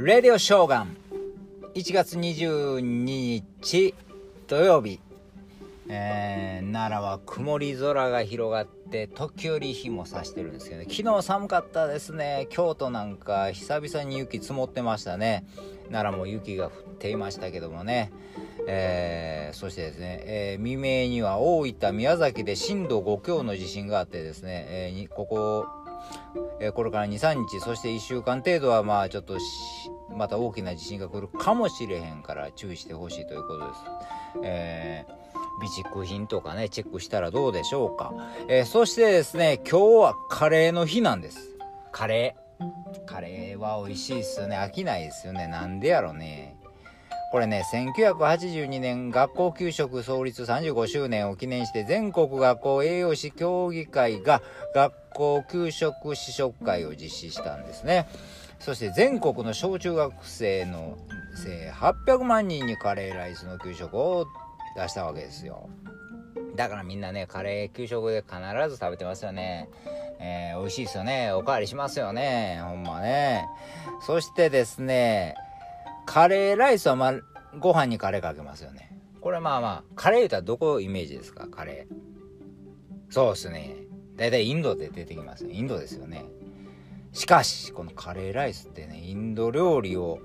レディオショーガン。1月22日土曜日、えー、奈良は曇り空が広がって時折日も差してるんですけどね。昨日寒かったですね。京都なんか久々に雪積もってましたね。奈良も雪が降っていましたけどもね。えー、そしてですね、えー、未明には大分、宮崎で震度5強の地震があってですね、えー、ここえー、これから2、3日、そして1週間程度は、まあ、ちょっとまた大きな地震が来るかもしれへんから注意してほしいということです。えー、備蓄品とかね、チェックしたらどうでしょうか。えー、そしてですね、今日はカレーの日なんです。カレー。カレーは美味しいっすよね。飽きないですよね。なんでやろね。これね、1982年学校給食創立35周年を記念して全国学校栄養士協議会が学校給食試食会を実施したんですね。そして全国の小中学生の800万人にカレーライスの給食を出したわけですよ。だからみんなね、カレー給食で必ず食べてますよね。えー、美味しいですよね。おかわりしますよね。ほんまね。そしてですね、カレーライスはまあ、ご飯にカレーかけますよね。これまあまあ、カレー言うたらどこイメージですか？カレー。そうっすね。だいたいインドで出てきますインドですよね。しかし、このカレーライスってね、インド料理を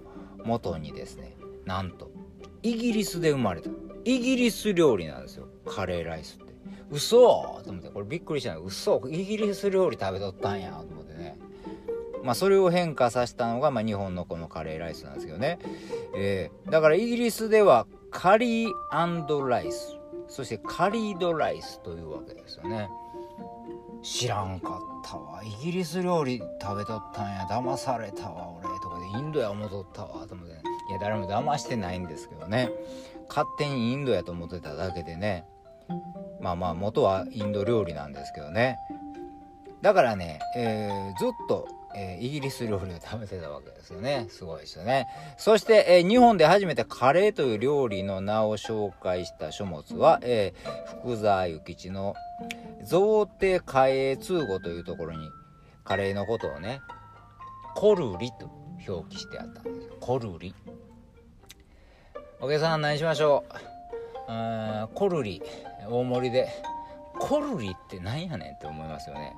元にですね、なんと、イギリスで生まれた。イギリス料理なんですよ。カレーライスって。嘘と思って、これびっくりしたの。嘘イギリス料理食べとったんや。と思ってね。まあ、それを変化させたのが、まあ、日本のこのカレーライスなんですけどね。えー、だからイギリスではカリーライス、そしてカリードライスというわけですよね。知らんかったわ。イギリス料理食べとったんや。騙されたわ、俺。とかで、インドや思とったわ。と思って、ね、いや、誰も騙してないんですけどね。勝手にインドやと思ってただけでね。まあまあ、元はインド料理なんですけどね。だからね、えー、ずっとえー、イギリス料理を食べてたわけですよね。すごいですよね。そして、えー、日本で初めてカレーという料理の名を紹介した書物は、えー、福沢諭吉の贈呈嘉永通語というところにカレーのことをね、コルリと表記してあったんですよ。コルリ。お客さん何しましょううコルリ、大盛りで。コルリって何やねんって思いますよね。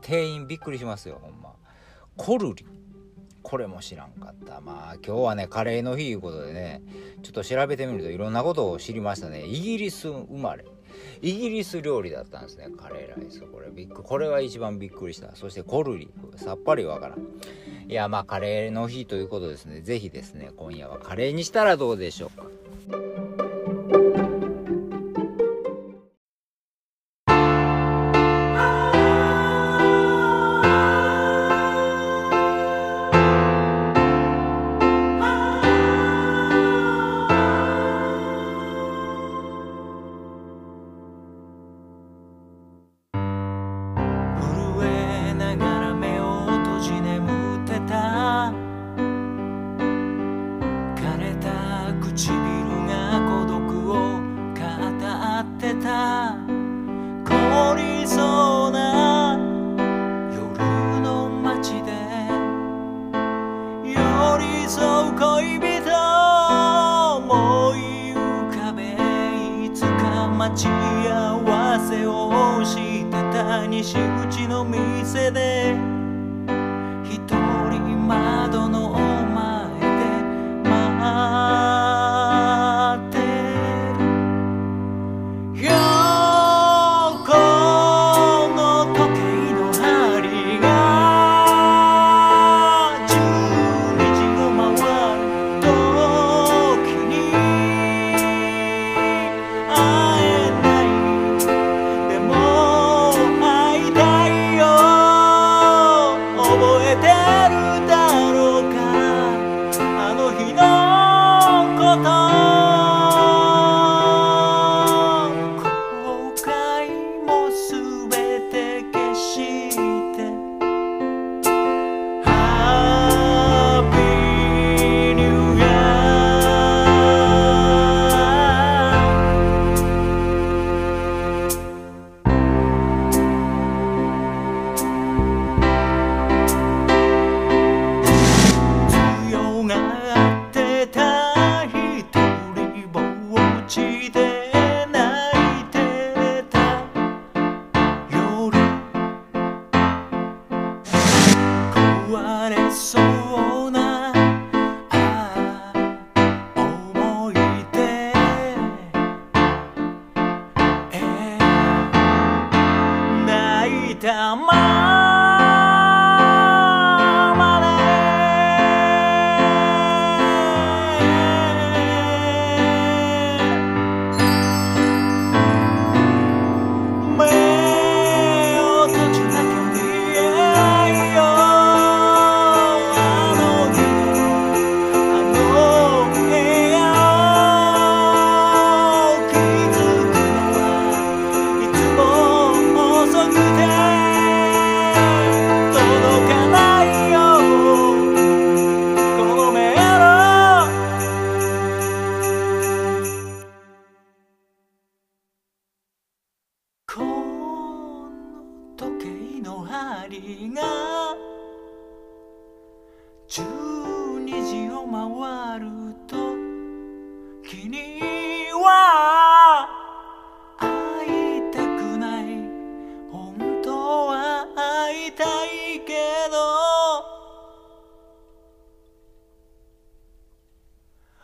店員びっくりしますよ、ほんま。コルリ。これも知らんかった。まあ今日はねカレーの日いうことでねちょっと調べてみるといろんなことを知りましたね。イギリス生まれ。イギリス料理だったんですねカレーライス。これびっくこれは一番びっくりした。そしてコルリ。さっぱりわからん。いやまあカレーの日ということですね。是非ですね今夜はカレーにしたらどうでしょうか。添う恋人を思い浮かべいつか待ち合わせをしてた西口の店で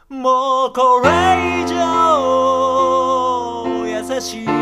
もうこれ以上優しい